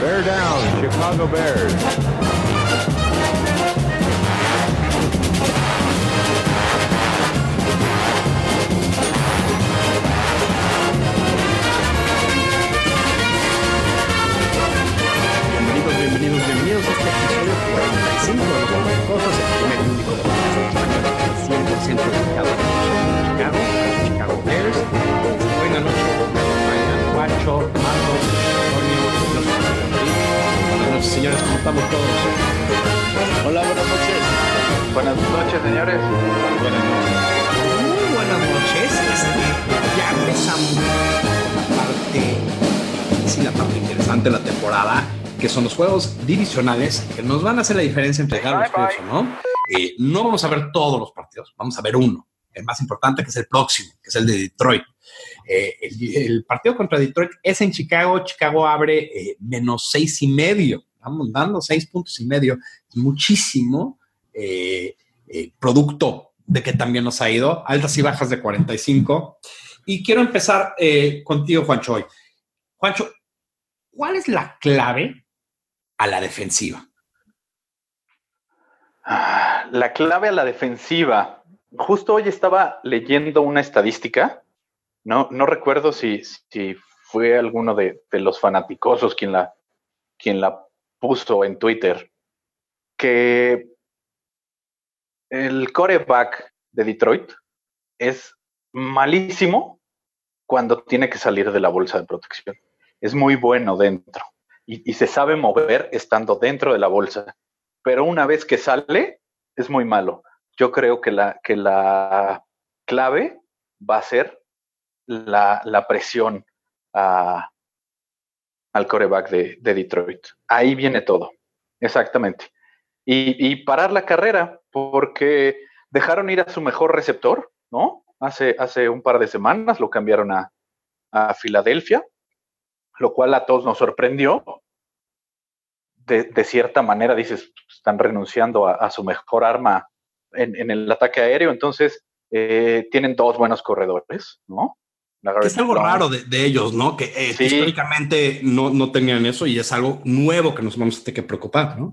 Bear down, Chicago Bears. Bienvenidos, bienvenidos, bienvenidos a este episodio 45 de Americosos, el primer y único los 100% dedicado a Chicago, Chicago Bears. Buenas noches, Brian, Guacho, Marcos, Antonio, Buenas noches, señores, ¿cómo estamos todos? Hola, buenas noches. Buenas noches, señores. Buenas noches. Muy buenas noches. Ya empezamos la parte, sí, la parte interesante de la temporada, que son los juegos divisionales que nos van a hacer la diferencia entre ganar los o no. Eh, no vamos a ver todos los partidos, vamos a ver uno, el más importante, que es el próximo, que es el de Detroit. Eh, el, partido contra Detroit es en Chicago. Chicago abre eh, menos seis y medio. Vamos dando seis puntos y medio. Muchísimo eh, producto de que también nos ha ido. Altas y bajas de 45. Y quiero empezar contigo, Juancho, hoy. Juancho, ¿cuál es la clave a la defensiva? Ah, La clave a la defensiva. Justo hoy estaba leyendo una estadística. No, no recuerdo si, fue alguno de, de los fanaticosos quien la, quien la puso en Twitter. Que el coreback de Detroit es malísimo cuando tiene que salir de la bolsa de protección. Es muy bueno dentro y, y se sabe mover estando dentro de la bolsa pero una vez que sale, es muy malo. Yo creo que la, que la clave va a ser la, la presión al coreback de, de Detroit. Ahí viene todo, exactamente. Y, y parar la carrera, porque dejaron ir a su mejor receptor, ¿no? Hace, hace un par de semanas lo cambiaron a, a Filadelfia, lo cual a todos nos sorprendió, de, de cierta manera dices, están renunciando a, a su mejor arma en, en el ataque aéreo, entonces eh, tienen dos buenos corredores, ¿no? Es algo raro de, de ellos, ¿no? Que eh, Sí. históricamente no, no tenían eso y es algo nuevo que nos vamos a tener que preocupar, ¿no?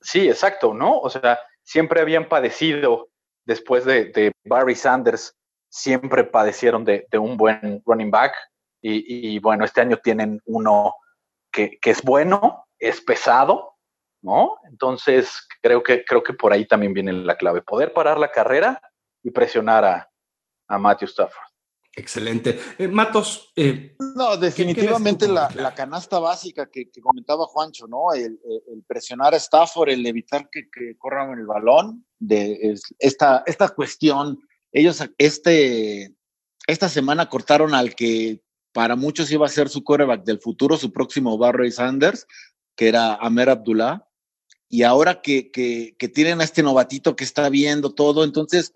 Sí, exacto, ¿no? O sea, siempre habían padecido, después de, de Barry Sanders, siempre padecieron de, de un buen running back y, y, bueno, este año tienen uno que, que es bueno, es pesado, ¿no? Entonces, creo que, creo que por ahí también viene la clave, poder parar la carrera y presionar a, a Matthew Stafford. Excelente. Eh, Matos, eh, No, definitivamente la, canasta básica que, que comentaba Juancho, ¿no? El, presionar a Stafford, el evitar que, que corran el balón, de es- esta, esta cuestión. Ellos este, esta semana cortaron al que para muchos iba a ser su quarterback del futuro, su próximo Barry Sanders, que era Amer Abdullah. Y ahora que, que, que tienen a este novatito que está viendo todo, entonces,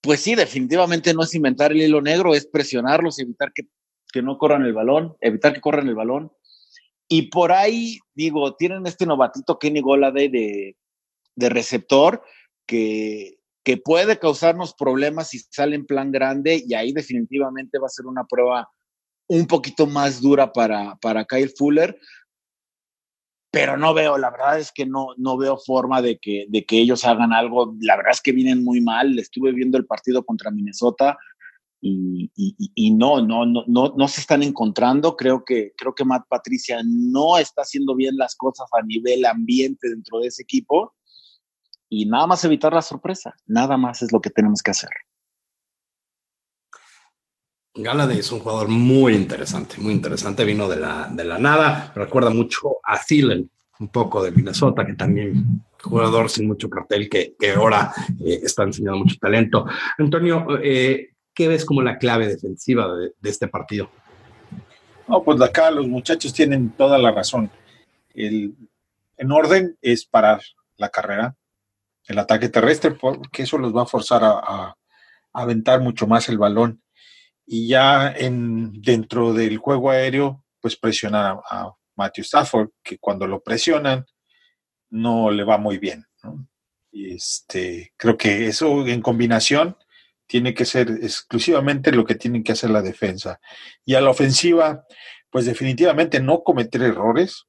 pues sí, definitivamente no es inventar el hilo negro, es presionarlos y evitar que que no corran el balón, evitar que corran el balón. Y por ahí, digo, tienen este novatito Kenny Goladay de, de receptor que, que puede causarnos problemas si sale en plan grande y ahí definitivamente va a ser una prueba un poquito más dura para, para Kyle Fuller. Pero no veo, la verdad es que no, no veo forma de que, de que ellos hagan algo. La verdad es que vienen muy mal. Estuve viendo el partido contra Minnesota y, y, y no, no, no, no, no se están encontrando. Creo que, creo que Matt Patricia no está haciendo bien las cosas a nivel ambiente dentro de ese equipo. Y nada más evitar la sorpresa. Nada más es lo que tenemos que hacer. Galladay es un jugador muy interesante, muy interesante. Vino de la, de la nada. Recuerda mucho a Thielen, un poco de Minnesota, que también jugador sin mucho cartel que, que ahora eh, está enseñando mucho talento. Antonio, eh, ¿qué ves como la clave defensiva de, este partido? No, pues acá los muchachos tienen toda la razón. El, en orden es parar la carrera, el ataque terrestre, porque eso los va a forzar a aventar mucho más el balón. Y ya en, dentro del juego aéreo, pues presionar a, Matthew Stafford, que cuando lo presionan no le va muy bien. ¿no? Y este, creo que eso en combinación tiene que ser exclusivamente lo que tiene que hacer la defensa. Y a la ofensiva, pues definitivamente no cometer errores,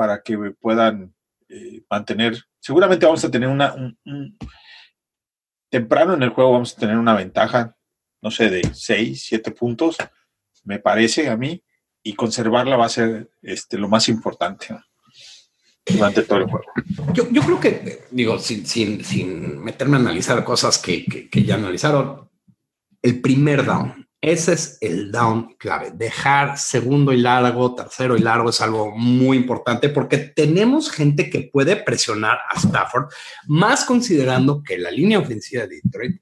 para que puedan eh, mantener. Seguramente vamos a tener una. temprano en el juego vamos a tener una ventaja, no sé, de 6, 7 puntos, me parece a mí, y conservarla va a ser este, lo más importante durante todo el juego. Yo, creo que, digo, sin, sin, meterme a analizar cosas que, que ya analizaron, el primer down ese es el down clave. Dejar segundo y largo, tercero y largo es algo muy importante porque tenemos gente que puede presionar a Stafford, más considerando que la línea ofensiva de Detroit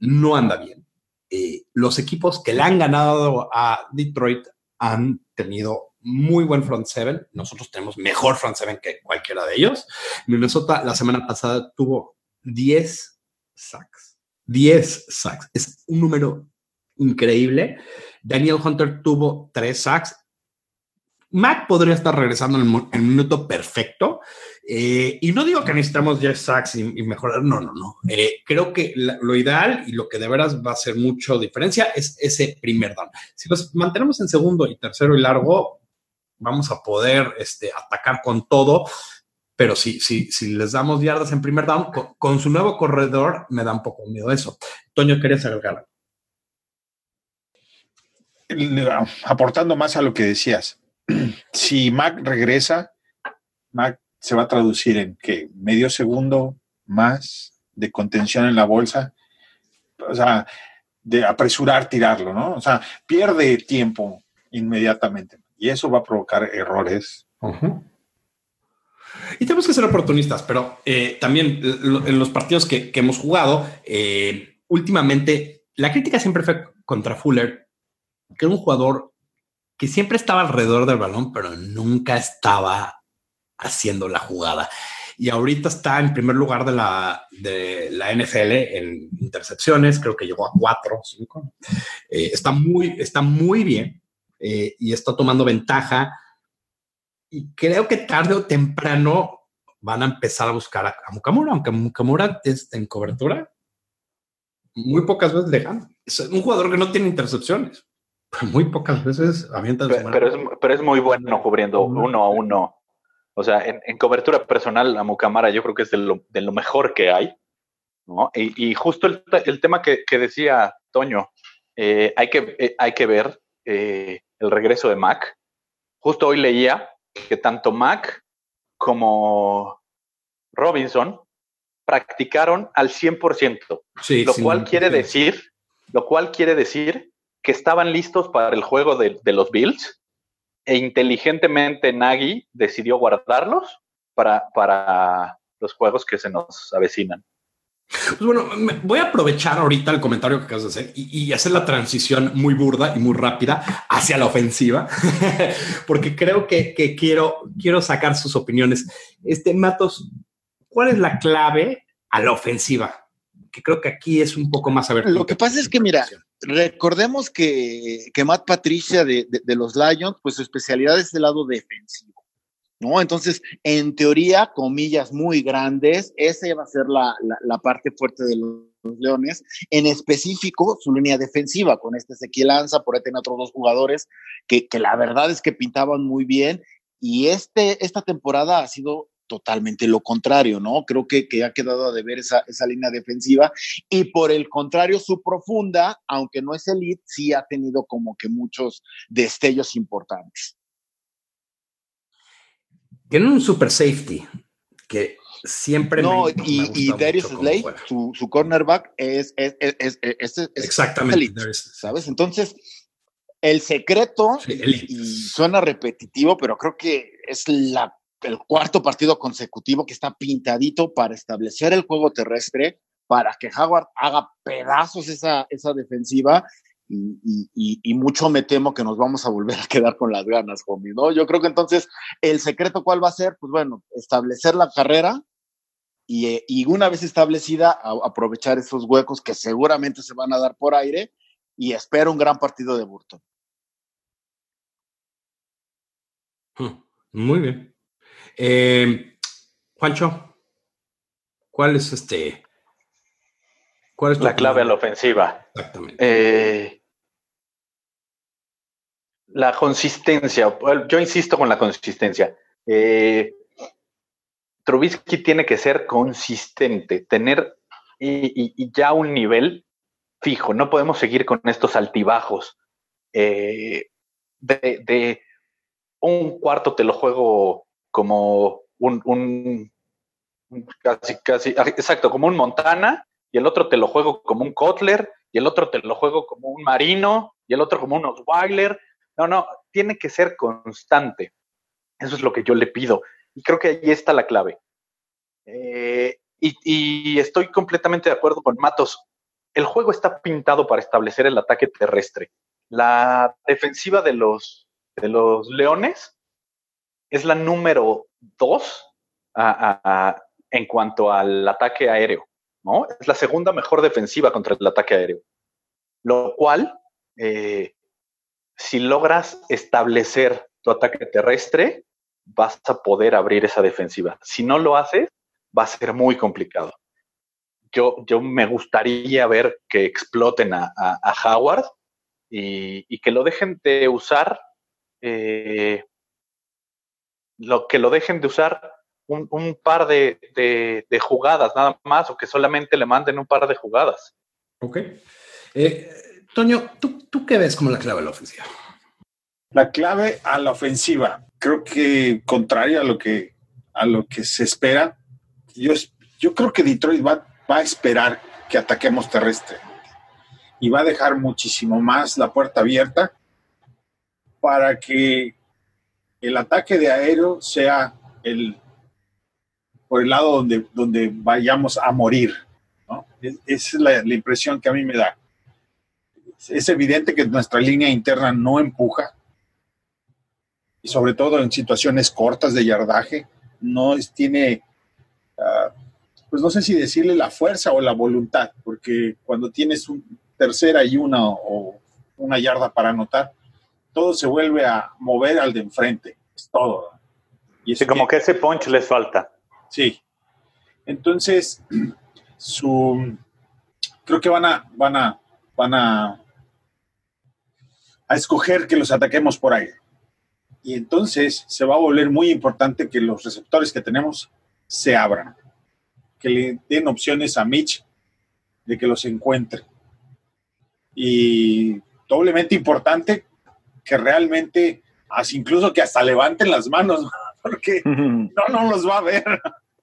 no anda bien. Eh, los equipos que le han ganado a Detroit han tenido muy buen front seven. Nosotros tenemos mejor front seven que cualquiera de ellos. Minnesota la semana pasada tuvo 10 sacks. 10 sacks. Es un número increíble. Daniel Hunter tuvo tres sacks. Mac podría estar regresando en el, minuto perfecto. Eh, y no digo que necesitamos 10 sacks y, mejorar, no, no, no. Eh, creo que lo ideal y lo que de veras va a hacer mucho diferencia es ese primer down. Si los mantenemos en segundo y tercero y largo, vamos a poder este, atacar con todo. Pero si, si, si les damos yardas en primer down, con, su nuevo corredor, me da un poco miedo eso. Toño, ¿querías agregar aportando más a lo que decías, si Mac regresa, Mac se va a traducir en que medio segundo más de contención en la bolsa, o sea, de apresurar tirarlo, ¿no? O sea, pierde tiempo inmediatamente y eso va a provocar errores. Y tenemos que ser oportunistas, pero eh, también en los partidos que, hemos jugado, eh, últimamente la crítica siempre fue contra Fuller que era un jugador que siempre estaba alrededor del balón, pero nunca estaba haciendo la jugada. Y ahorita está en primer lugar de la, de la NFL en intercepciones, creo que llegó a cuatro, cinco. Eh, está, muy, está muy bien eh, y está tomando ventaja. Y creo que tarde o temprano van a empezar a buscar a, Mukamura, aunque Mukamura es en cobertura. Muy pocas veces le Es un jugador que no tiene intercepciones. muy pocas veces avientan pero, pero, es, pero es muy bueno cubriendo uno a uno. O sea, en, cobertura personal, a Mucamara yo creo que es de lo, mejor que hay. ¿no? Y, justo el, tema que, decía Toño, eh, hay, que, eh, hay que ver eh, el regreso de Mac. Justo hoy leía que tanto Mac como Robinson practicaron al 100%, sí, lo cual quiere decir, lo cual quiere decir que estaban listos para el juego de, los Bills e inteligentemente Nagy decidió guardarlos para, para los juegos que se nos avecinan. Pues bueno, voy a aprovechar ahorita el comentario que acabas de hacer y, hacer la transición muy burda y muy rápida hacia la ofensiva, porque creo que, quiero, quiero sacar sus opiniones. Este, Matos, ¿cuál es la clave a la ofensiva? Que creo que aquí es un poco más a ver. Lo que pasa es que, mira, recordemos que, que Matt Patricia de, los Lions, pues su especialidad es el lado defensivo, ¿no? Entonces, en teoría, comillas muy grandes, esa va a ser la, la, parte fuerte de los, Leones, en específico su línea defensiva, con este Ezequiel Lanza, por ahí tiene otros dos jugadores que, que la verdad es que pintaban muy bien, y este, esta temporada ha sido totalmente lo contrario, ¿no? Creo que, que ha quedado de ver esa, esa, línea defensiva y por el contrario, su profunda, aunque no es elite, sí ha tenido como que muchos destellos importantes. Tienen un super safety que siempre no y, y Darius Slade su, su, cornerback es es, es, es, exactamente sabes entonces el secreto y suena repetitivo pero creo que es la el cuarto partido consecutivo que está pintadito para establecer el juego terrestre, para que Howard haga pedazos esa, esa defensiva y, mucho me temo que nos vamos a volver a quedar con las ganas, homie, ¿no? Yo creo que entonces el secreto cuál va a ser, pues bueno, establecer la carrera y, una vez establecida, aprovechar esos huecos que seguramente se van a dar por aire y espero un gran partido de Burton. Hmm, muy bien. Eh, Juancho, ¿cuál es este? ¿Cuál es la clave a la ofensiva? Exactamente. Eh, la consistencia. Yo insisto con la consistencia. Eh, Trubisky tiene que ser consistente, tener y, ya un nivel fijo. No podemos seguir con estos altibajos. Eh, de, un cuarto te lo juego como un, casi, casi, exacto, como un Montana, y el otro te lo juego como un Kotler, y el otro te lo juego como un Marino, y el otro como un Osweiler. No, no, tiene que ser constante. Eso es lo que yo le pido. Y creo que ahí está la clave. Eh, y, estoy completamente de acuerdo con Matos. El juego está pintado para establecer el ataque terrestre. La defensiva de los, de los Leones es la número dos en cuanto al ataque aéreo. ¿no? Es la segunda mejor defensiva contra el ataque aéreo. Lo cual, eh, si logras establecer tu ataque terrestre, vas a poder abrir esa defensiva. Si no lo haces, va a ser muy complicado. Yo, yo me gustaría ver que exploten a, Howard y, que lo dejen de usar, eh, lo, que lo dejen de usar un, par de, jugadas nada más o que solamente le manden un par de jugadas. Ok. Eh, Toño, ¿tú, ¿tú qué ves como la clave de la ofensiva? La clave a la ofensiva, creo que contrario a lo que, a lo que se espera, yo, yo creo que Detroit va, va a esperar que ataquemos terrestre y va a dejar muchísimo más la puerta abierta para que el ataque de aéreo sea el por el lado donde, donde vayamos a morir. ¿no? esa es la, impresión que a mí me da. Es evidente que nuestra línea interna no empuja, y sobre todo en situaciones cortas de yardaje, no tiene, ah, pues no sé si decirle la fuerza o la voluntad, porque cuando tienes un tercera y una o una yarda para anotar, todo se vuelve a mover al de enfrente, es todo. Y es como que ese punch les falta. Sí. Entonces, su, creo que van a, van a, van a, a escoger que los ataquemos por ahí. Y entonces se va a volver muy importante que los receptores que tenemos se abran, que le den opciones a Mitch de que los encuentre. Y doblemente importante que realmente, así incluso que hasta levanten las manos, porque no, no los va a ver.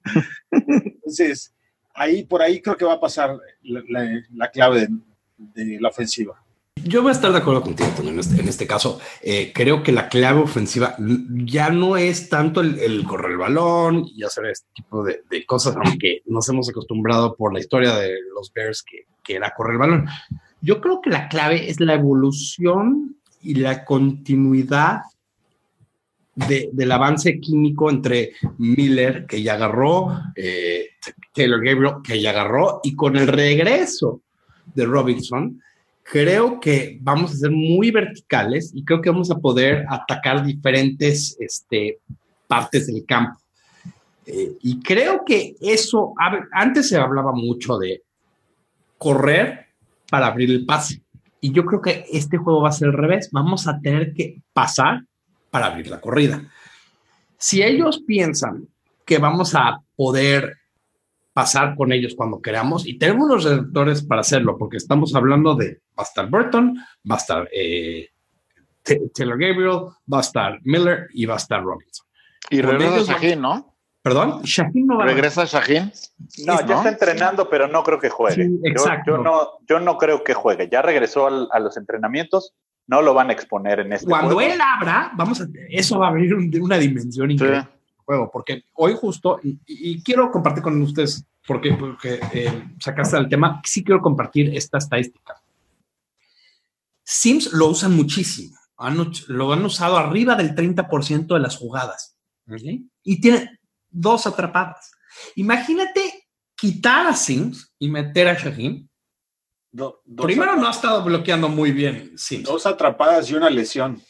Entonces, ahí por ahí creo que va a pasar la, clave de la ofensiva. Yo voy a estar de acuerdo contigo, en este, en este caso. Eh, creo que la clave ofensiva ya no es tanto el, correr el balón y hacer este tipo de, cosas, aunque nos hemos acostumbrado por la historia de los Bears que, que era correr el balón. Yo creo que la clave es la evolución y la continuidad de, del avance químico entre Miller, que ya agarró, eh, Taylor Gabriel, que ya agarró, y con el regreso de Robinson, creo que vamos a ser muy verticales y creo que vamos a poder atacar diferentes este, partes del campo. Eh, y creo que eso, antes se hablaba mucho de correr para abrir el pase. Y yo creo que este juego va a ser al revés. Vamos a tener que pasar para abrir la corrida. Si ellos piensan que vamos a poder pasar con ellos cuando queramos y tenemos los receptores para hacerlo, porque estamos hablando de va a estar Burton, va a estar eh, Taylor Gabriel, va a estar Miller y va a estar Robinson. Y regresa Shaheen, ¿no? Perdón, Shaheen no va ¿Regresa Shaheen? No, ya está entrenando, pero no creo que juegue. exacto. Yo, no, yo no creo que juegue. Ya regresó a los entrenamientos, no lo van a exponer en este Cuando él abra, vamos a, eso va a abrir una dimensión increíble juego, porque hoy justo, y, quiero compartir con ustedes, porque, porque eh, sacaste el tema, sí quiero compartir esta estadística. Sims lo usan muchísimo, lo han usado arriba del 30% de las jugadas, y tiene dos atrapadas. Imagínate quitar a Sims y meter a Shaheen. Primero no ha estado bloqueando muy bien Sims. Dos atrapadas y una lesión.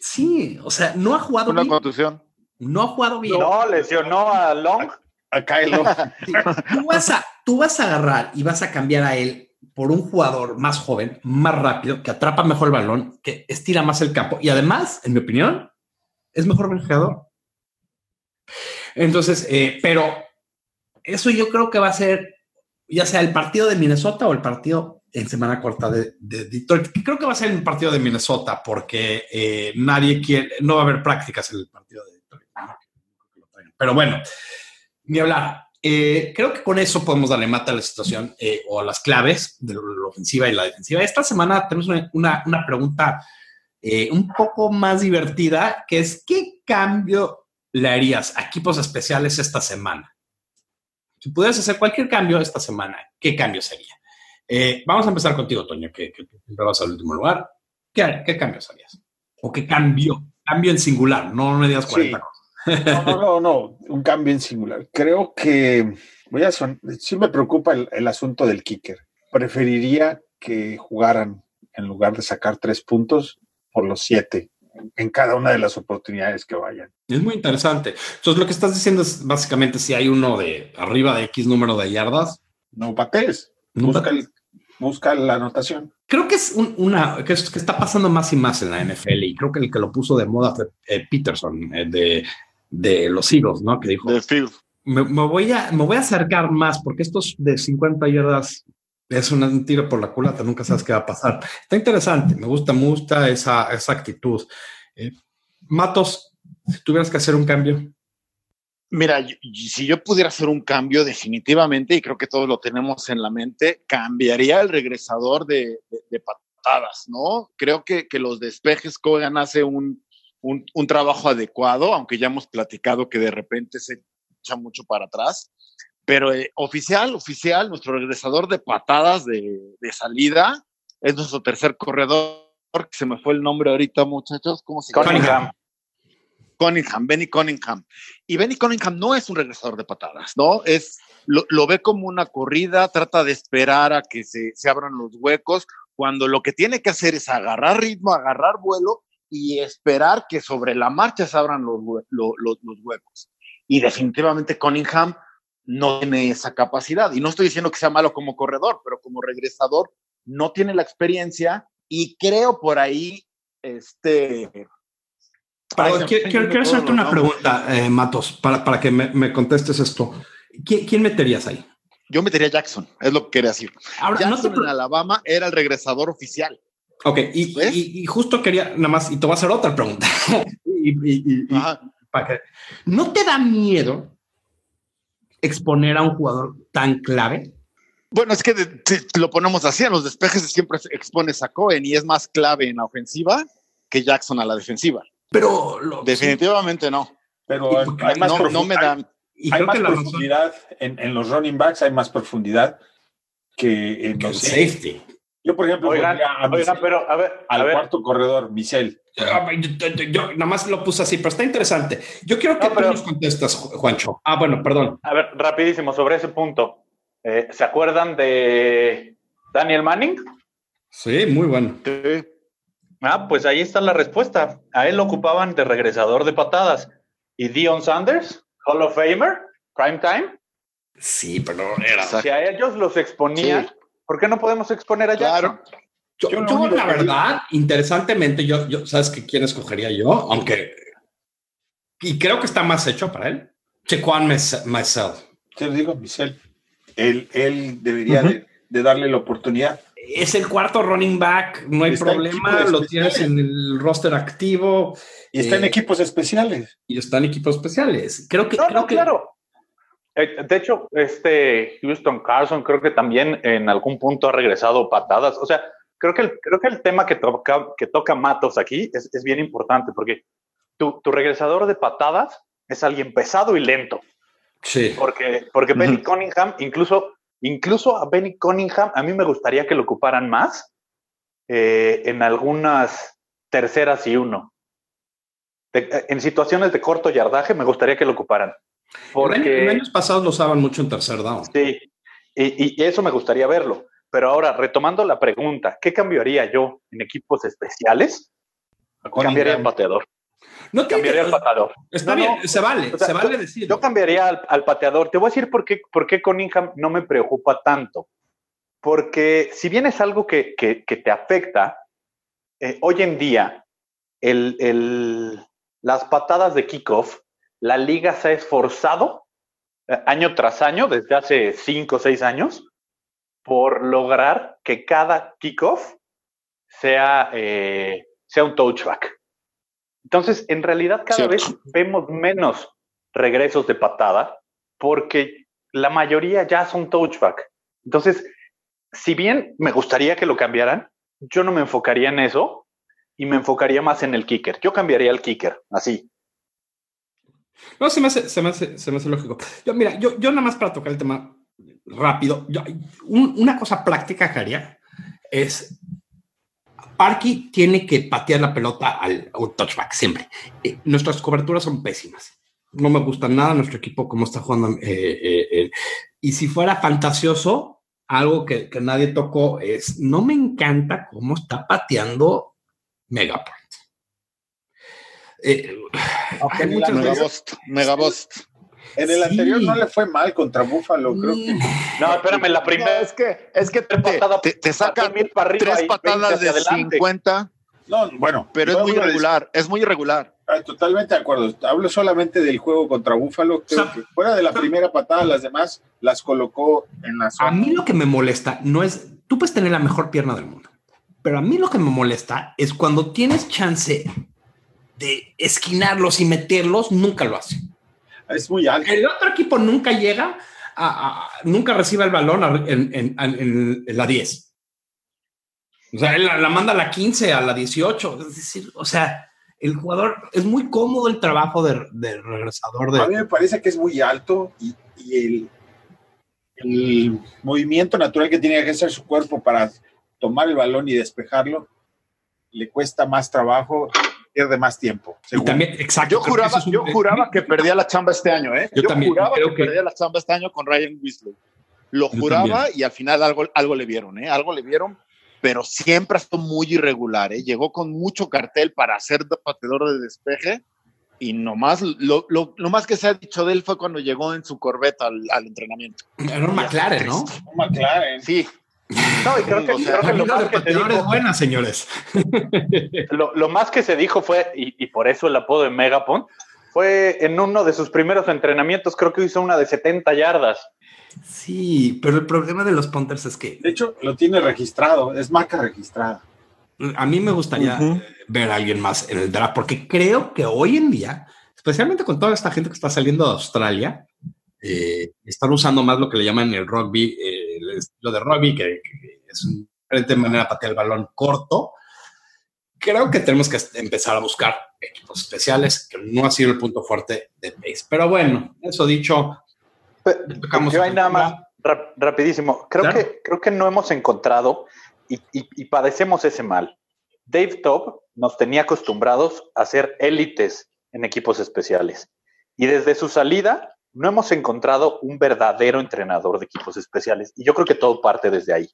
Sí, o sea, no ha jugado una contusión no ha jugado bien. No, lesionó a Long. A, Kyle tú, vas a, tú vas a agarrar y vas a cambiar a él por un jugador más joven, más rápido, que atrapa mejor el balón, que estira más el campo y además, en mi opinión, es mejor manejador. Entonces, eh, pero eso yo creo que va a ser ya sea el partido de Minnesota o el partido en semana corta de, de Detroit, creo que va a ser el partido de Minnesota porque eh, nadie quiere, no va a haber prácticas en el partido de Detroit. Pero bueno, ni hablar. Eh, creo que con eso podemos darle mata a la situación o a las claves de la ofensiva y la defensiva. Esta semana tenemos una, una, una pregunta un poco más divertida, que es, ¿qué cambio le harías a equipos especiales esta semana? Si pudieras hacer cualquier cambio esta semana, ¿qué cambio sería? Eh, vamos a empezar contigo, Toño, que, que, siempre vas al último lugar. ¿Qué, ¿Qué, cambios harías? ¿O qué cambio? Cambio en singular, no me digas 40 sí. cosas. No, no, no, no, un cambio en singular. Creo que voy a son... sí me preocupa el, el asunto del kicker. Preferiría que jugaran en lugar de sacar tres puntos por los siete en cada una de las oportunidades que vayan. Es muy interesante. Entonces, lo que estás diciendo es básicamente si hay uno de arriba de X número de yardas. No patees. No busca, patees. El, busca, la anotación. Creo que es un, una que, es, que, está pasando más y más en la NFL y creo que el que lo puso de moda fue eh, Peterson eh, de, de, los Eagles, ¿no? Que dijo: me, me, voy a, me voy a acercar más porque estos de 50 yardas es un tiro por la culata, nunca sabes qué va a pasar. Está interesante, me gusta, me gusta esa, esa actitud. Eh, Matos, si tuvieras que hacer un cambio. Mira, si yo pudiera hacer un cambio definitivamente, y creo que todos lo tenemos en la mente, cambiaría el regresador de, patadas, ¿no? Creo que, que los despejes Kogan hace un, un, un, trabajo adecuado, aunque ya hemos platicado que de repente se echa mucho para atrás pero eh, oficial, oficial, nuestro regresador de patadas de, de, salida es nuestro tercer corredor, que se me fue el nombre ahorita, muchachos. ¿Cómo se llama? Cunningham. Cunningham, Benny Cunningham. Y Benny Cunningham no es un regresador de patadas, ¿no? Es, lo, lo ve como una corrida, trata de esperar a que se, se, abran los huecos, cuando lo que tiene que hacer es agarrar ritmo, agarrar vuelo y esperar que sobre la marcha se abran los, los, los, los huecos. Y definitivamente Cunningham no tiene esa capacidad. Y no estoy diciendo que sea malo como corredor, pero como regresador no tiene la experiencia y creo por ahí, este... Quiero, quiero, quiero hacerte una pregunta, eh, Matos, para, para que me, me, contestes esto. ¿Quién, ¿Quién, meterías ahí? Yo metería a Jackson, es lo que quería decir. Ahora, Jackson no te... en Alabama era el regresador oficial. Ok, y, y, y, justo quería, nada más, y te voy a hacer otra pregunta. y, para que, ¿No te da miedo exponer a un jugador tan clave? Bueno, es que de, de, lo ponemos así, en los despejes siempre expones a Cohen y es más clave en la ofensiva que Jackson a la defensiva. Pero lo, definitivamente sí. no. Pero hay, hay más no, no, me dan. Y hay más profundidad en, en, los running backs, hay más profundidad que en que los safety. Yo, por ejemplo, oigan, a pero a ver, al a ver. cuarto corredor, Michel. Ah, Yo, yo, yo, nada más lo puse así, pero está interesante. Yo quiero que no, pero, tú nos contestas, Juancho. Ah, bueno, perdón. A ver, rapidísimo, sobre ese punto. Eh, ¿Se acuerdan de Daniel Manning? Sí, muy bueno. Sí. Ah, pues ahí está la respuesta. A él lo ocupaban de regresador de patadas. ¿Y Dion Sanders? Hall of Famer? Prime time? Sí, pero era. Si a ellos los exponían, sí. ¿Por qué no podemos exponer a Jackson? Claro. Yo, yo, yo la verdad, interesantemente, yo, yo, ¿sabes qué quién escogería yo? Aunque, y creo que está más hecho para él. Chequan Myself. Te digo, Michel. Él, él debería uh -huh. de, de, darle la oportunidad. Es el cuarto running back, no hay está problema, lo tienes en el roster activo. Y está eh, en equipos especiales. Y está en equipos especiales. Creo que. No, creo no, que, claro. Eh, de hecho, este Houston Carson creo que también en algún punto ha regresado patadas. O sea, creo que el, creo que el tema que toca, que toca Matos aquí es, es bien importante porque tu, tu, regresador de patadas es alguien pesado y lento. Sí. Porque, porque uh -huh. Benny Cunningham, incluso, incluso a Benny Cunningham, a mí me gustaría que lo ocuparan más eh, en algunas terceras y uno. De, en situaciones de corto yardaje, me gustaría que lo ocuparan. Porque, en años pasados lo usaban mucho en tercer down. Sí, y, y eso me gustaría verlo. Pero ahora, retomando la pregunta, ¿qué cambiaría yo en equipos especiales? Cambiaría el pateador. No cambiaría el pateador. Está no, bien, no. se vale, o sea, se vale decir. Yo cambiaría al, al, pateador. Te voy a decir por qué, por qué Cunningham no me preocupa tanto. Porque si bien es algo que, que, que te afecta, eh, hoy en día el, el, las patadas de kickoff la liga se ha esforzado eh, año tras año, desde hace cinco o seis años, por lograr que cada kickoff sea, eh, sea un touchback. Entonces, en realidad cada Cierto. vez vemos menos regresos de patada porque la mayoría ya son touchback. Entonces, si bien me gustaría que lo cambiaran, yo no me enfocaría en eso y me enfocaría más en el kicker. Yo cambiaría el kicker, así. No, se me hace, se me hace, se me hace lógico. Yo, mira, yo, yo nada más para tocar el tema rápido, yo- un- una cosa práctica que haría es Parky tiene que patear la pelota al, touchback siempre. Eh, nuestras coberturas son pésimas. No me gusta nada nuestro equipo como está jugando. eh, eh. Y si fuera fantasioso, algo que, que nadie tocó es, no me encanta cómo está pateando Megaport. Hay muchas veces- Megabost, Megabost. En el Sí. anterior no le fue mal contra Búfalo, creo que. No, espérame, la No, primera es que, es que te, te, te sacan mil para arriba tres patadas 20 de adelante. 50, No, bueno. pero es muy a irregular, es muy irregular. ah, Totalmente de acuerdo. Hablo solamente del juego contra Búfalo. Creo O sea, que fuera de la primera patada, las demás las colocó en la A zona. mí lo que me molesta no es, tú puedes tener la mejor pierna del mundo, pero a mí lo que me molesta es cuando tienes chance de esquinarlos y meterlos, nunca lo hace. Es muy alto. El otro equipo nunca llega a, a- nunca recibe el balón a- en, en- en- en la 10. O sea, él la, la manda a la 15, a la 18. Es decir, o sea, el jugador es muy cómodo el trabajo de, de regresador A de, mí me parece que es muy alto y, y el, el movimiento natural que tiene que hacer su cuerpo para tomar el balón y despejarlo le cuesta más trabajo, pierde más tiempo. y también, exacto. Yo juraba, es un- yo juraba que perdía la chamba este año, ¿eh? Yo también, juraba creo que, que- perdía la chamba este año con Ryan Winslow. Lo Yo juraba y al final algo, algo le vieron, ¿eh? Algo le vieron, pero siempre ha estado muy irregular, ¿eh? Llegó con mucho cartel para ser de pateador de despeje y nomás lo, lo, lo más que se ha dicho de él fue cuando llegó en su corbeta al, al entrenamiento. Era un McLaren, ¿no? Un McLaren. Sí, No, y creo que, O sea, creo que lo, más que se dijo, buena, señores. lo, lo más que se dijo fue, y, y por eso el apodo de Megapon, fue en uno de sus primeros entrenamientos, creo que hizo una de 70 yardas. Sí, pero el problema de los punters es que De hecho, lo tiene registrado, es marca registrada. a mí me gustaría ver a alguien más en el draft, porque creo que hoy en día, especialmente con toda esta gente que está saliendo de Australia, eh, están usando más lo que le llaman el rugby, eh, estilo de rugby, que, que es una diferente manera de patear el balón corto. Creo que tenemos que empezar a buscar equipos especiales, que no ha sido el punto fuerte de Pace. Pero bueno, eso dicho, tocamos Yo hay otro nada tema. más, rap- rapidísimo. Creo, Claro. que, creo que no hemos encontrado y, y- y padecemos ese mal. Dave Top nos tenía acostumbrados a ser élites en equipos especiales. Y desde su salida no hemos encontrado un verdadero entrenador de equipos especiales. Y yo creo que todo parte desde ahí.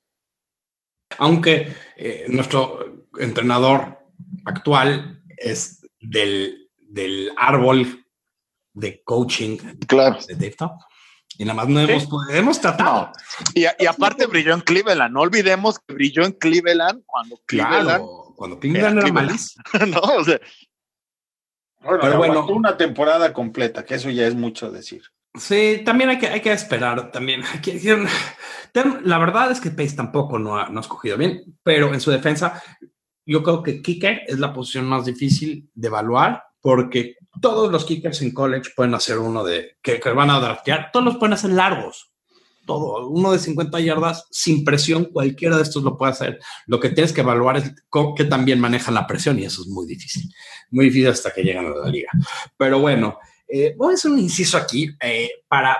aunque eh, nuestro entrenador actual es del, del árbol de coaching claro. de Dave Top. Y nada más no hemos, hemos tratado. Y, y aparte brilló en Cleveland. No olvidemos que brilló en Cleveland cuando Cleveland, Claro, cuando Cleveland Era era Cleveland. malísimo. ¿no? O sea, Bueno, Pero bueno. una temporada completa, que eso ya es mucho decir. Sí, también hay que, hay que esperar. También hay que decir, tem- la verdad es que Pace tampoco no ha, no ha escogido bien, pero en su defensa, yo creo que kicker es la posición más difícil de evaluar porque todos los kickers en college pueden hacer uno de que, que van a draftear, todos los pueden hacer largos. Todo, uno de 50 yardas sin presión, cualquiera de estos lo puede hacer. Lo que tienes que evaluar es que también manejan la presión y eso es muy difícil, muy difícil hasta que llegan a la liga. Pero bueno, eh, voy a hacer un inciso aquí eh, para,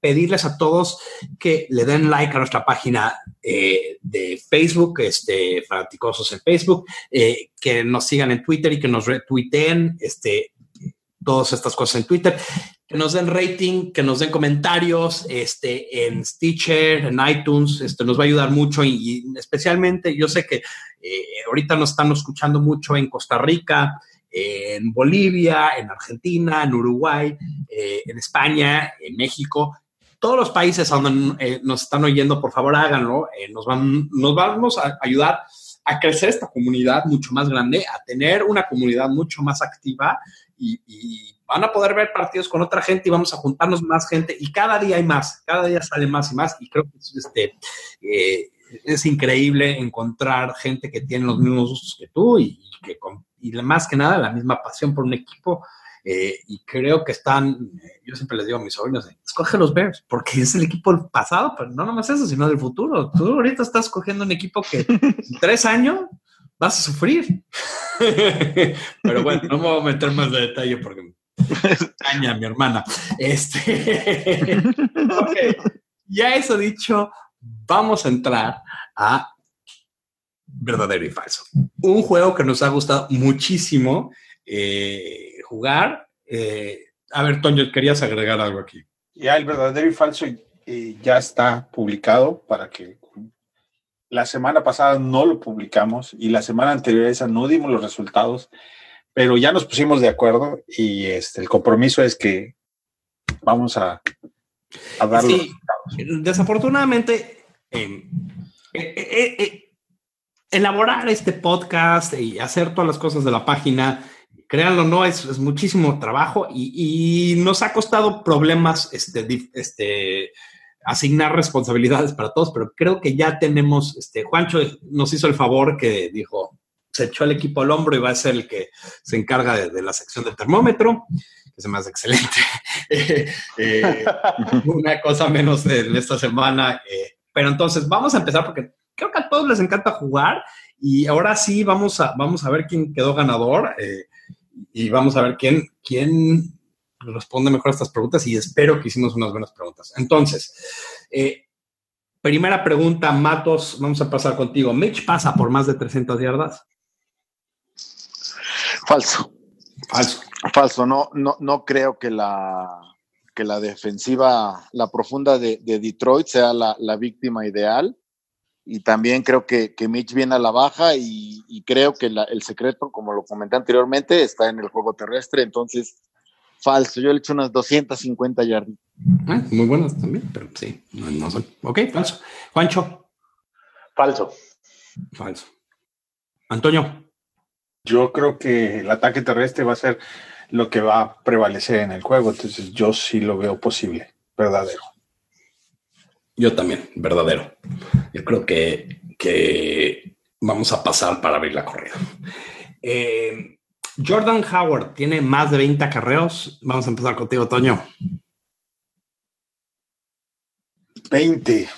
pedirles a todos que le den like a nuestra página eh, de Facebook, este, Fanaticosos en Facebook, que nos sigan en Twitter y que nos retuiteen este, todas estas cosas en Twitter, que nos den rating, que nos den comentarios este, en Stitcher, en iTunes, esto nos va a ayudar mucho y, especialmente yo sé que eh, ahorita nos están escuchando mucho en Costa Rica, en Bolivia, en Argentina, en Uruguay, eh, en España, en México. Todos los países donde eh, nos están oyendo, por favor háganlo. Nos, van, nos vamos a ayudar a crecer esta comunidad mucho más grande, a tener una comunidad mucho más activa y, y, van a poder ver partidos con otra gente y vamos a juntarnos más gente y cada día hay más, cada día sale más y más y creo que este, eh, es increíble encontrar gente que tiene los mismos gustos que tú y, y que con, y más que nada la misma pasión por un equipo. Eh, y creo que están, eh, yo siempre les digo a mis sobrinos, escoge los Bears, porque es el equipo del pasado, pero no nomás eso, sino del futuro. Tú ahorita estás cogiendo un equipo que en tres años vas a sufrir. pero bueno, no me voy a meter más de detalle porque me extraña mi hermana. Este, okay. Ya eso dicho, vamos a entrar a verdadero y falso. Un juego que nos ha gustado muchísimo eh, jugar. Eh, a ver, Toño, querías agregar algo aquí. Ya el verdadero y falso eh, ya está publicado para que la semana pasada no lo publicamos y la semana anterior a esa no dimos los resultados, pero ya nos pusimos de acuerdo y este, el compromiso es que vamos a, a dar sí, los resultados. Desafortunadamente, eh, eh, elaborar este podcast y hacer todas las cosas de la página créanlo, no, es, es muchísimo trabajo y, y, nos ha costado problemas este, este, asignar responsabilidades para todos, pero creo que ya tenemos, este, Juancho nos hizo el favor que dijo, se echó el equipo al hombro y va a ser el que se encarga de, de la sección del termómetro, que se me excelente. eh, una cosa menos en esta semana, eh, pero entonces vamos a empezar porque creo que a todos les encanta jugar y ahora sí vamos a, vamos a ver quién quedó ganador. Eh, y vamos a ver quién, quién responde mejor a estas preguntas y espero que hicimos unas buenas preguntas. Entonces, eh, primera pregunta, Matos, vamos a pasar contigo. ¿Mitch pasa por más de 300 yardas? Falso. Falso. Falso, no, no, no creo que la, que la defensiva, la profunda de, de Detroit sea la, la, víctima ideal. Y también creo que, que Mitch viene a la baja y, y creo que la, el secreto, como lo comenté anteriormente, está en el juego terrestre. Entonces, falso. Yo le he hecho unas 250 yardas. Ah, muy buenas también, pero sí, no, no son. Ok, falso. Juancho. Falso. Falso. Antonio. Yo creo que el ataque terrestre va a ser lo que va a prevalecer en el juego. Entonces, yo sí lo veo posible, verdadero. Yo también, verdadero. Yo creo que, que vamos a pasar para abrir la corrida. Eh, Jordan Howard tiene más de 20 acarreos. Vamos a empezar contigo, Toño. 20.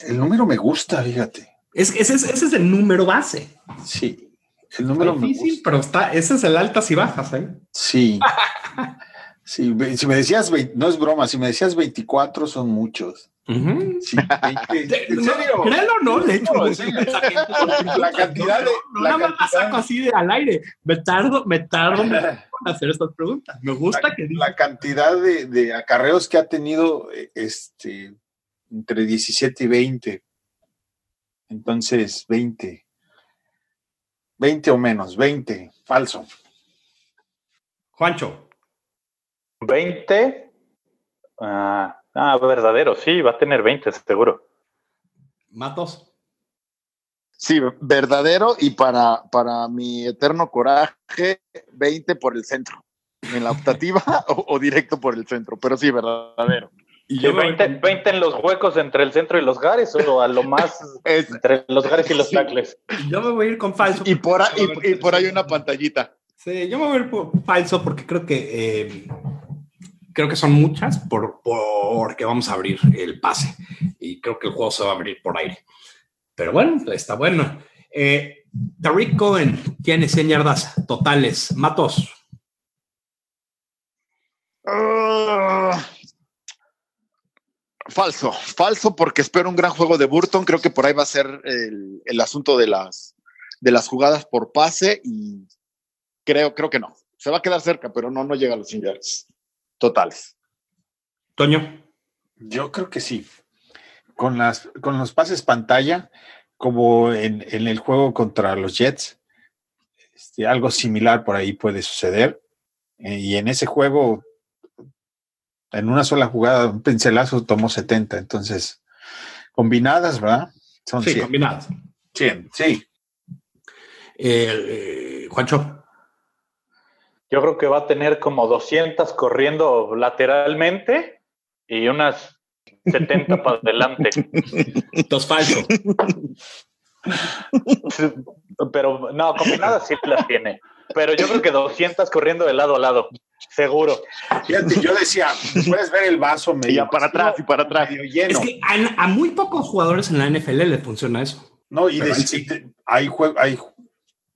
El número me gusta, fíjate. Es, ese, es, ese es el número base. Sí, el número está difícil, me gusta. pero está, ese es el altas y bajas, ¿eh? Sí. sí, si me decías, no es broma, si me decías 24 son muchos. Uh -huh. sí, 20, ¿En serio? Créelo o no, le echo no, sí. la cantidad de. No, nada más la saco así de al aire. Me tardo, me tardo en hacer estas preguntas. Me gusta la, que La cantidad de, de, acarreos que ha tenido este entre 17 y 20. Entonces, 20. 20 o menos, 20. Falso. Juancho. 20. Ah. Ah, verdadero, sí, va a tener 20, seguro. Matos. Sí, verdadero y para, para mi eterno coraje, 20 por el centro. En la optativa o, o, directo por el centro, pero sí, verdadero. ¿Y yo 20, 20, en los huecos entre el centro y los gares o a lo más es, entre los gares y los tackles? Yo me voy a ir con falso. Y por, ahí, y, y por ahí una pantallita. Sí, yo me voy a ir por falso porque creo que eh, creo que son muchas por, porque vamos a abrir el pase y creo que el juego se va a abrir por aire. Pero bueno, está bueno. Eh, Tariq Cohen tiene 100 yardas totales. Matos. Uh, falso, falso porque espero un gran juego de Burton. Creo que por ahí va a ser el, el asunto de las, de las jugadas por pase y creo, creo que no. Se va a quedar cerca, pero no, no llega a los 100 yardas totales. Toño. Yo creo que sí. Con, las, con los pases pantalla, como en, en el juego contra los Jets, este, algo similar por ahí puede suceder. Eh, y en ese juego, en una sola jugada, un pincelazo tomó 70. Entonces, combinadas, ¿verdad? Son sí, 100. combinadas. 100, sí. Eh, eh, Juancho. Yo creo que va a tener como 200 corriendo lateralmente y unas 70 para adelante. Dos falso. Pero no, combinadas sí las tiene. Pero yo creo que 200 corriendo de lado a lado, seguro. Fíjate, yo decía, puedes ver el vaso medio Y ya para atrás y para atrás. medio Es lleno. que a, a muy pocos jugadores en la NFL le funciona eso. No, y de- hay hay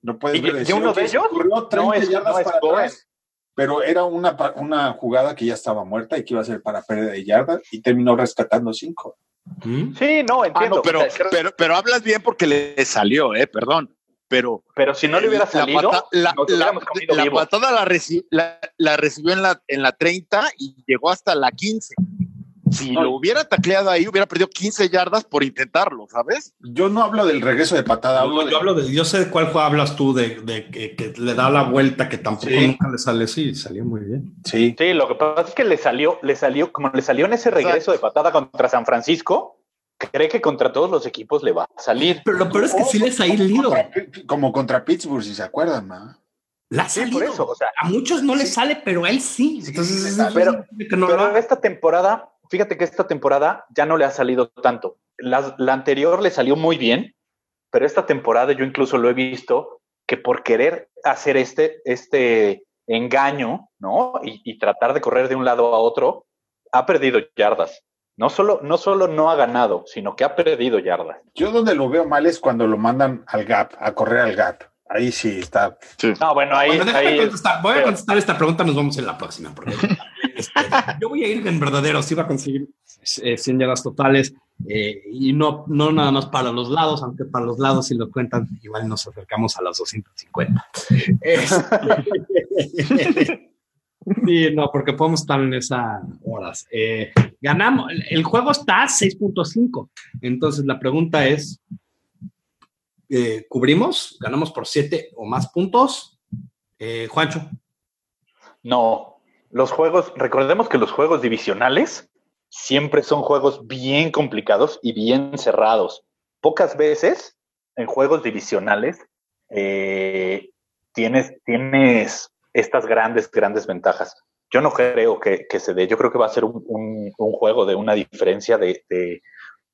no puedes ¿Y- ver y uno "Oye, de ellos? corrió 30 No es- yardas no es para Bowen. atrás", pero era una, una jugada que ya estaba muerta y que iba a ser para pérdida de yardas y terminó rescatando cinco. ¿Mm? Sí, no, Ah, entiendo. no, pero, O sea, creo- pero, pero hablas bien porque le salió, eh, perdón. Pero pero si no le hubiera la salido, pata- la, nos la- la patada la, reci- la, la recibió en la, en la 30 y llegó hasta la 15. Si No. lo hubiera tacleado ahí, hubiera perdido 15 yardas por intentarlo, ¿sabes? Yo no hablo del regreso de patada, hablo No, de- yo hablo de, yo sé de cuál juego hablas tú, de, de que, que le da la vuelta, que tampoco Sí. nunca le sale así, salió muy bien. Sí, Sí, lo que pasa es que le salió, le salió, como le salió en ese regreso de patada contra San Francisco, cree que contra todos los equipos le va a salir. Pero lo peor es que sí le ha salido. Como contra Pittsburgh, si se acuerdan, ¿no? Le ha Sí, por eso, o sea, a muchos no le Sí. sale, pero a él sí. Sí, Entonces, sí difícil que no Pero esta temporada, fíjate que esta temporada ya no le ha salido tanto. La, la anterior le salió muy bien, pero esta temporada yo incluso lo he visto que por querer hacer este, este engaño, ¿no? Y, y tratar de correr de un lado a otro, ha perdido yardas. No solo, no solo no ha ganado, sino que ha perdido yardas. Yo donde lo veo mal es cuando lo mandan al gap, a correr al gap. Ahí sí está. No, bueno, ahí, Bueno, ahí- contestar. Voy a pero- contestar esta pregunta, nos vamos en la próxima. Porque, este, yo voy a ir en verdadero, sí va a conseguir eh, 100 yardas totales eh, y no, no nada más para los lados, aunque para los lados, si lo cuentan, igual nos acercamos a las 250. Este, sí, no, porque podemos estar en esas horas. Eh, ganamos, el- juego está a 6.5. Entonces la pregunta es: eh, ¿cubrimos? ¿Ganamos por 7 o más puntos? Juancho. No, los juegos, recordemos que los juegos divisionales siempre son juegos bien complicados y bien cerrados. Pocas veces en juegos divisionales eh, tienes, tienes estas grandes, grandes ventajas. Yo no creo que, que se dé, yo creo que va a ser un, un- un juego de una diferencia de, de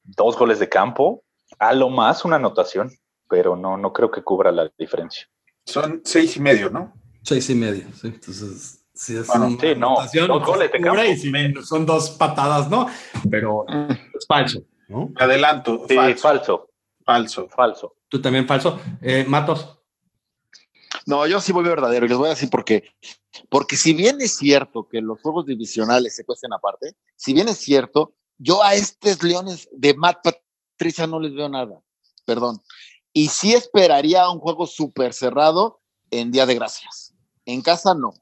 dos goles de campo, a lo más una anotación, pero no, no creo que cubra la diferencia. Son seis y medio, ¿no? Seis y medio, sí. Entonces, si es Bueno, una sí, no, dos goles de cubre, campo. y si son dos patadas, ¿no? Pero es falso, ¿no? Adelanto, Sí, falso, falso, falso. falso. Tú también falso. Eh, Matos. No, yo sí voy verdadero y les voy a decir por qué. Porque si bien es cierto que los juegos divisionales se cuestan aparte, si bien es cierto, yo a estos Leones de Matt Patricia no les veo nada. Perdón. Y sí esperaría un juego súper cerrado en Día de Gracias. En casa no.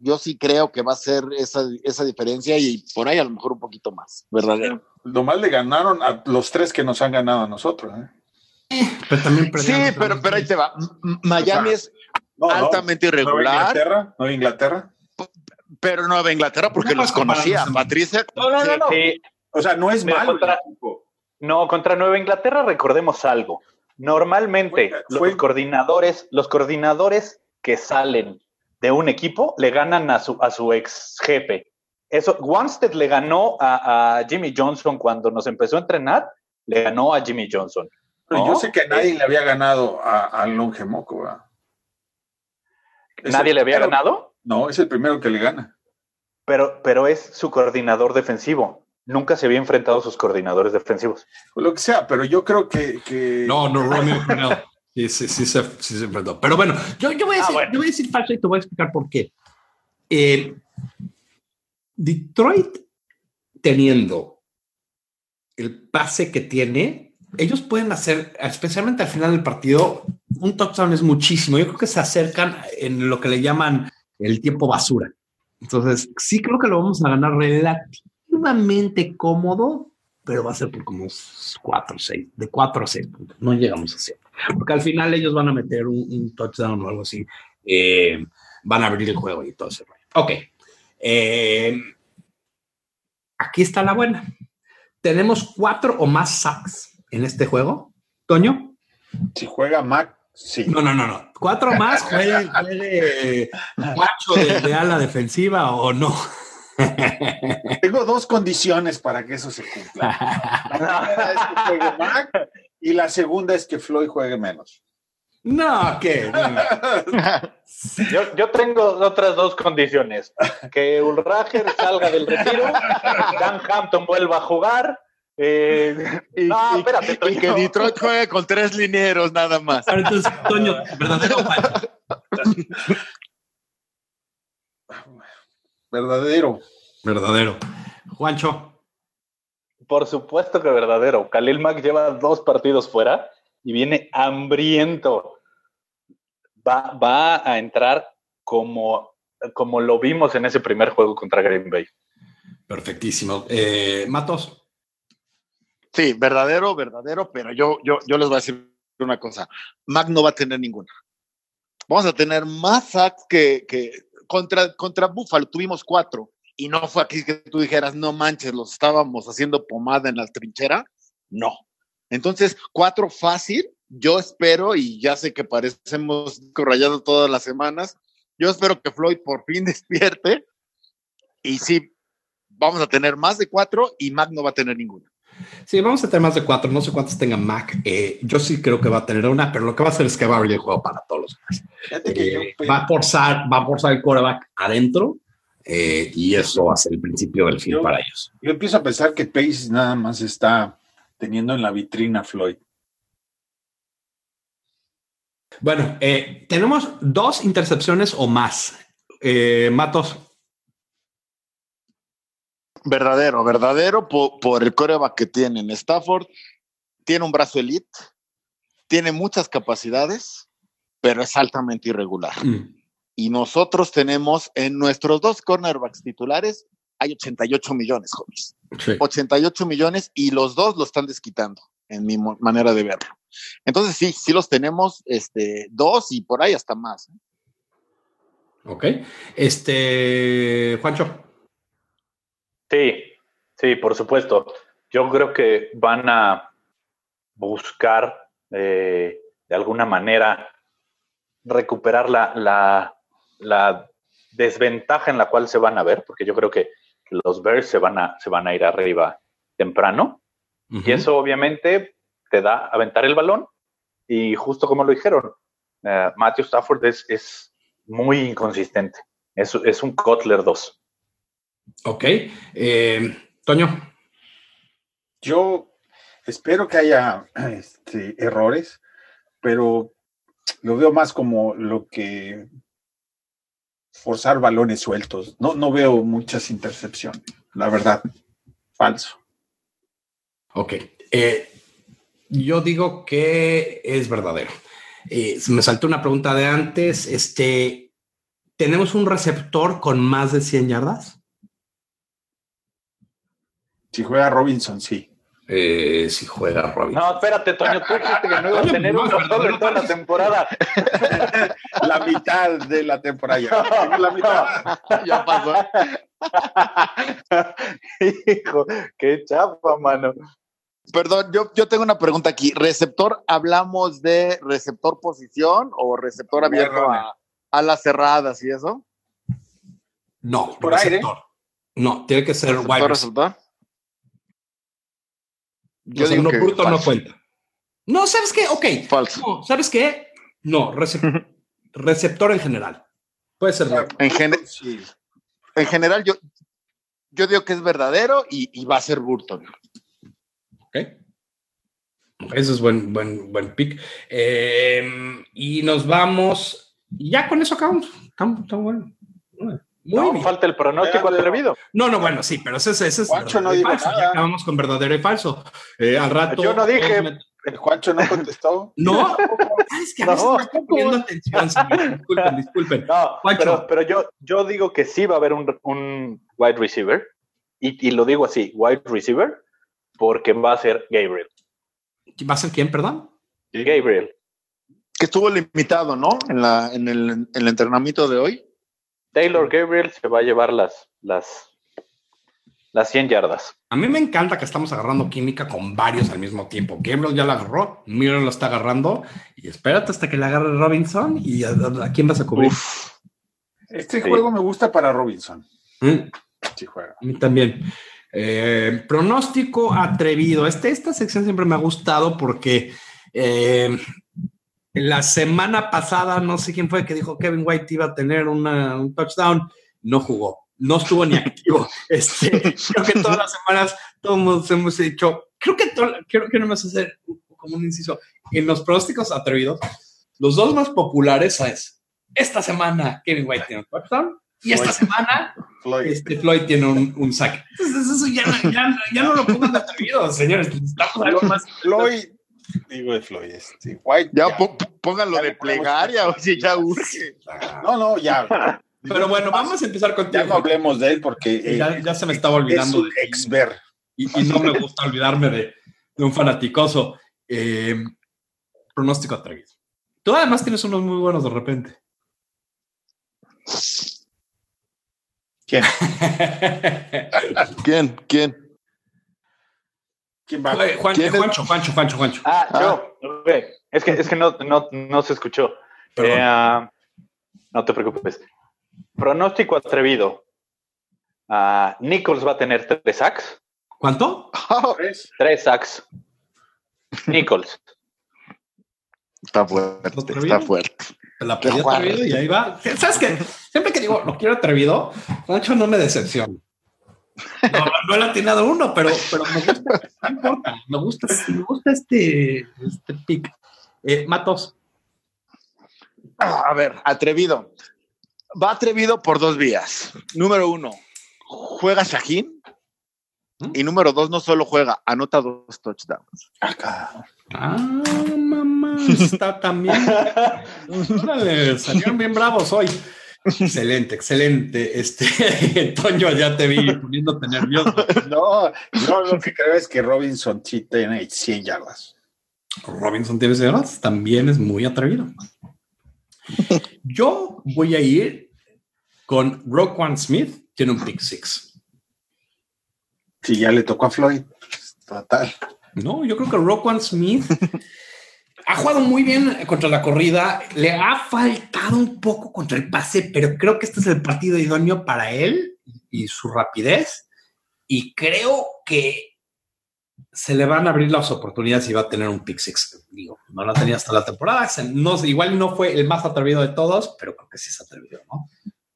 Yo sí creo que va a ser esa, esa diferencia y por ahí a lo mejor un poquito más. Verdadero. Nomás le ganaron a los tres que nos han ganado a nosotros. ¿eh? Pero también Sí, pero, pero ahí te va. Miami O es No, no, altamente Nueva irregular. Inglaterra, Nueva Inglaterra. pero Nueva Inglaterra porque No los conocía. Patricia. No, no, no, no. Sí, O sea, no es Mira, malo. contra-. No, contra Nueva Inglaterra recordemos algo. Normalmente Fue- fue- los coordinadores, los coordinadores que salen de un equipo le ganan a su, a su ex jefe. Eso, Wanstead le ganó a, a Jimmy Johnson cuando nos empezó a entrenar, le ganó a Jimmy Johnson. Pero ¿no? Yo sé que nadie le había ganado a- al Longe Moco. Nadie le había primero- ganado, No, es el primero que le gana. pero, pero es su coordinador defensivo. Nunca se había enfrentado a sus coordinadores defensivos. O lo que sea, pero yo creo que. que- No, no, Romeo Cornell. Sí, sí, sí, se, sí se enfrentó. Pero bueno, yo, yo, voy a Ah, decir, bueno. yo voy a decir falso y te voy a explicar por qué. Eh, Detroit, teniendo el pase que tiene, ellos pueden hacer, especialmente al final del partido, un touchdown es muchísimo. Yo creo que se acercan en lo que le llaman el tiempo basura. Entonces, sí creo que lo vamos a ganar relativamente cómodo, pero va a ser por como 4 o 6, de 4 a 6 puntos. No llegamos a 7. Porque al final ellos van a meter un, un touchdown o algo así. Eh, van a abrir el juego y todo ese rollo. Ok. Eh, aquí está la buena. Tenemos cuatro o más sacks en este juego. Toño, Si juega Mac, Sí. No, no, no, no. Cuatro más, juegue, juegue Guacho de, de ala defensiva o no. Tengo dos condiciones para que eso se cumpla. La primera es que juegue Mac y la segunda es que Floyd juegue menos. No, no. Yo, yo tengo otras dos condiciones. Que Ulrager salga del retiro, Dan Hampton vuelva a jugar. Eh, Y, no, y- espérate, y que Detroit juegue con tres linieros nada más. Ahora, entonces, Toño, verdadero o falso. Verdadero. Verdadero. Juancho. Por supuesto que verdadero. Khalil Mack lleva dos partidos fuera y viene hambriento. Va, va a entrar como, como lo vimos en ese primer juego contra Green Bay. Perfectísimo. Eh, Matos. Sí, verdadero, verdadero, pero yo, yo, yo les voy a decir una cosa. Mac no va a tener ninguna. Vamos a tener más sacks que, que contra, contra Buffalo tuvimos cuatro y no fue aquí que tú dijeras, no manches, los estábamos haciendo pomada en la trinchera. No. Entonces, cuatro fácil. Yo espero, y ya sé que parecemos rayados todas las semanas, yo espero que Floyd por fin despierte y sí, vamos a tener más de cuatro y Mac no va a tener ninguna. Sí, vamos a tener más de cuatro. No sé cuántos tenga Mac. Eh, yo sí creo que va a tener una, pero lo que va a hacer es que va a abrir el juego para todos los demás. Fíjate que yo Eh, va a forzar, va a forzar el quarterback adentro eh, y eso va a ser el principio del fin Yo- para ellos. Yo empiezo a pensar que Pace nada más está teniendo en la vitrina a Floyd. Bueno, eh, tenemos dos intercepciones o más. Eh, Matos. Verdadero, verdadero po- por, el coreback que tiene en Stafford. Tiene un brazo elite, tiene muchas capacidades, pero es altamente irregular. Mm, Y nosotros tenemos en nuestros dos cornerbacks titulares, hay 88 millones, jóvenes. sí. 88 millones y los dos lo están desquitando, en mi manera de verlo. Entonces sí, sí los tenemos, este, dos y por ahí hasta más. ¿eh? Ok. Este, Juancho. Sí, sí, por supuesto. Yo creo que van a buscar eh, de alguna manera recuperar la, la, la desventaja en la cual se van a ver, porque yo creo que los Bears se van a, se van a ir arriba temprano. Y eso obviamente te da aventar el balón. Y justo como lo dijeron, eh, Matthew Stafford es, es muy inconsistente. Es, es un Kotler 2. Ok. Eh, Toño. Yo espero que haya este, errores, pero lo veo más como lo que forzar balones sueltos. No, no veo muchas intercepciones, la verdad. Falso. Ok. Eh, yo digo que es verdadero. Eh, me saltó una pregunta de antes. Este, ¿tenemos un receptor con más de 100 yardas? Si juega Robinson, sí. Eh, si juega Robin. No, espérate, Toño, tú dijiste que no iba a tener No, uno no, no, en toda la temporada. La mitad de la temporada. ya. Tengo la mitad. Ya pasó. Hijo, qué chapa, mano. Perdón, yo, yo tengo una pregunta aquí. ¿Receptor, hablamos de receptor posición o receptor abierto a, a las cerradas y eso? No, Por aire. receptor. No, tiene que ser wide ¿Receptor, receiver. receptor? Yo O sea, digo uno que bruto no cuenta. No, ¿sabes qué? Ok. Falso. No, ¿sabes qué? No, recep- receptor en general. Puede ser. En, gen- Sí. en general, yo, yo digo que es verdadero y, y va a ser Burton. Ok. Ese es buen, buen, buen pick. Eh, y nos vamos. Y ya con eso acabamos. Está bueno. Muy No, bien. falta el pronóstico Pero- atrevido. No, no, bueno, sí, pero ese, ese es. Juancho no dijo falso. nada. Ya acabamos con verdadero y falso. Eh, al rato. Yo no dije. me- El Juancho no contestó. No, es que a veces No. no estoy poniendo atención. señor. Disculpen, disculpen. No, Juancho. pero, pero yo, yo digo que sí va a haber un, un wide receiver. Y, y lo digo así, wide receiver, porque va a ser Gabriel. ¿Va a ser quién, perdón? Gabriel. Que estuvo limitado, ¿no? En, la, en, el, en el entrenamiento de hoy. Taylor Gabriel se va a llevar las, las, las 100 yardas. A mí me encanta que estamos agarrando química con varios al mismo tiempo. Gabriel ya la agarró, Miller lo está agarrando y espérate hasta que le agarre Robinson y a, a quién vas a cubrir. Uf, Este Sí. juego me gusta para Robinson. Mm, Si juega. a mí también. Eh, pronóstico atrevido. Este, esta sección siempre me ha gustado porque eh, la semana pasada, no sé quién fue que dijo Kevin White iba a tener una- un touchdown, no jugó, no estuvo ni activo. Este, creo que todas las semanas todos hemos dicho, creo que to- quiero que no más hacer como un inciso. En los pronósticos atrevidos, los dos más populares es esta semana Kevin White tiene un touchdown y esta semana Floyd. este Floyd tiene un, un saque. Entonces, eso ya, no- ya, ya no lo pongan atrevido, señores. Necesitamos algo más. Floyd. Digo de Floyd. Este, White. Ya, ya. pónganlo Ya de plegaria, o si ya urge. No, no, ya. Pero bueno, vamos a empezar Ya contigo. no hablemos de él porque eh, Ya, ya se me estaba es olvidando un de ex ver. y, y no me gusta olvidarme de, de un fanaticoso. Eh, pronóstico atrevido. Tú además tienes unos muy buenos de repente. ¿Quién? ¿Quién? ¿Quién? ¿Quién va? Oye, Juan- ¿Quién es? Juancho, Juancho, Juancho, Juancho. Ah, Ah. yo. ok. Es que, es que no, no, no se escuchó. Eh, ah, no te preocupes. Pronóstico atrevido. Ah, Nichols va a tener tres sacks. ¿Cuánto? Tres. Tres sacks. Nichols. Está fuerte, está fuerte. Te la pedí atrevido y ahí va. ¿Sabes qué? Siempre que digo, lo quiero atrevido, Juancho no me decepciona. No, no he atinado uno, pero, pero me gusta, no importa, me gusta, me gusta este, este pick. Eh, Matos, A ver, atrevido. Va atrevido por dos vías. Número uno, juega Shaheen. Y número dos, no solo juega, anota dos touchdowns. Acá. Ah, mamá, está también. Órale, salieron bien bravos hoy. Excelente, excelente. Este, Toño, ya te vi poniéndote nervioso. No, yo lo que creo es que Robinson sí tiene 100 yardas. Robinson tiene horas, también es muy atrevido. Yo voy a ir con Roquan Smith, tiene un pick six. Si ya le tocó a Floyd. Total. No, yo creo que Roquan Smith ha jugado muy bien contra la corrida. Le ha faltado un poco contra el pase, pero creo que este es el partido idóneo para él y su rapidez. Y creo que se le van a abrir las oportunidades y va a tener un pick six. Digo, no la tenía hasta la temporada. Se- No, igual no fue el más atrevido de todos, pero creo que sí es atrevido, ¿no?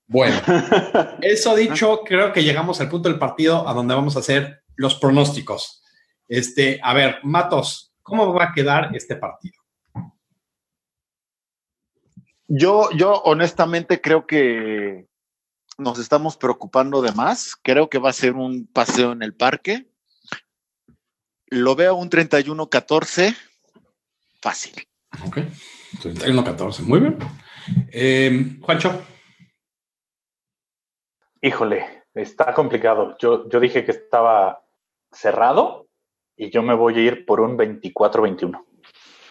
Bueno, eso dicho, creo que llegamos al punto del partido a donde vamos a hacer los pronósticos. Este, a ver, Matos, ¿cómo va a quedar este partido? Yo, yo honestamente creo que nos estamos preocupando de más. Creo que va a ser un paseo en el parque. Lo veo un 31-14 fácil. Ok, 31-14, muy bien. Eh, Juancho, Híjole, está complicado. Yo, yo dije que estaba cerrado y yo me voy a ir por un 24-21.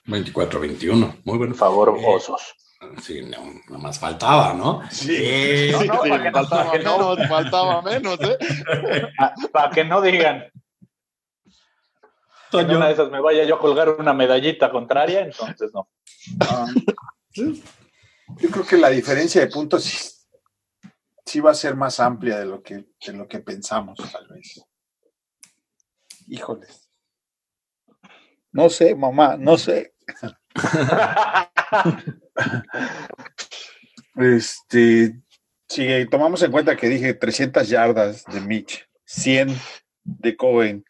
24-21, muy bien. Por favor, Eh, osos. Sí, no, nada más faltaba, ¿no? Sí. Eh, No, no, Sí, para que no- faltaba para que no- menos, faltaba menos, ¿eh? Ah, Para que no digan que en Toño, una de esas me vaya yo a colgar una medallita contraria, entonces no. Yo creo que la diferencia de puntos sí, sí va a ser más amplia de lo que, de lo que pensamos, tal vez. Híjoles. No sé, mamá, no sé. Este, si tomamos en cuenta que dije 300 yardas de Mitch, 100 de Cohen,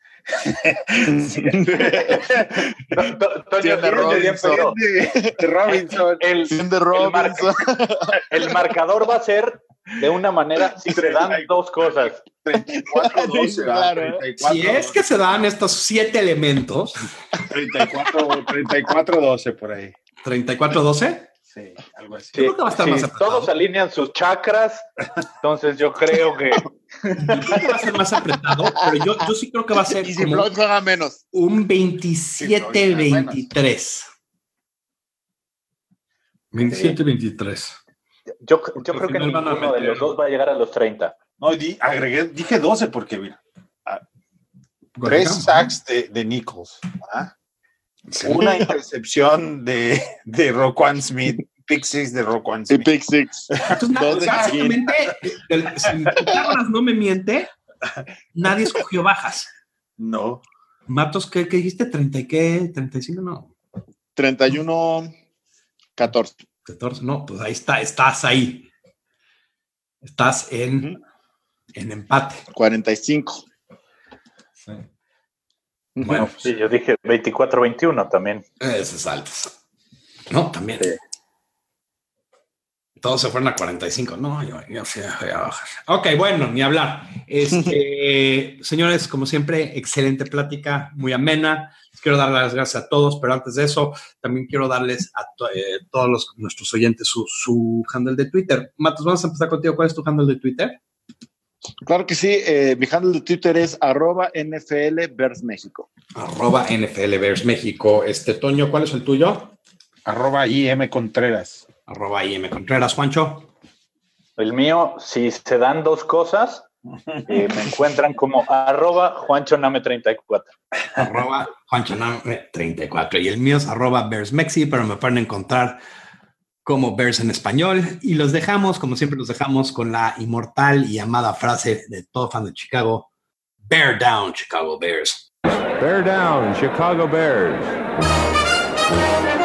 To- to- Toño, tienes Robinson. de, de Robinson, El, de Robinson. el marcador va a ser de una manera si se dan dos cosas. 34 12, Sí, claro, ¿eh? 34, si es que se dan estos siete elementos, 34, 34 12 por ahí. 34-12, Sí, algo así. Yo creo que va a estar si más apretado. todos alinean sus chakras, entonces yo creo que yo creo que va a ser más apretado, pero yo, yo sí creo que va a ser Y si como juega menos. un 27-23. 27-23. yo, yo creo que de los dos va a llegar a los 30. No, di- agregué, dije 12 porque, mira, Tres sacks de, de Nichols. ¿ah? Sí. Una intercepción de, de Roquan Smith. Pick six de Roquan Y Smith. pick six. Entonces, básicamente, si Pitágoras no me miente, nadie escogió bajas. No. Matos, ¿qué, qué dijiste? ¿30 y qué? ¿35? No, 31, 14. 14. No, pues ahí está, estás ahí. Estás en, Ujú. en empate. 45. Bueno, Sí, yo dije 24-21 también. ese es alto. No, también. Sí. Todos se fueron a 45. No, yo, yo voy a bajar. Ok, bueno, ni hablar. Este, señores, como siempre, excelente plática, muy amena. Quiero dar las gracias a todos, pero antes de eso, también quiero darles a to- eh, todos los, nuestros oyentes su, su handle de Twitter. Matos, vamos a empezar contigo. ¿Cuál es tu handle de Twitter? Claro que sí. eh, mi handle de Twitter es arroba NFL Bears México. Arroba NFL Bears México. Este, Toño, ¿cuál es el tuyo? Arroba IM Contreras. Arroba IM Contreras, Juancho. El mío, si se dan dos cosas, eh, me encuentran como arroba juanchoname34. arroba Juancho Name 34 y el mío es arroba Bears Mexi, pero me pueden encontrar como Bears en español y los dejamos, como siempre los dejamos con la inmortal y amada frase de todo fan de Chicago, Bear down Chicago Bears. Bear down, Chicago Bears.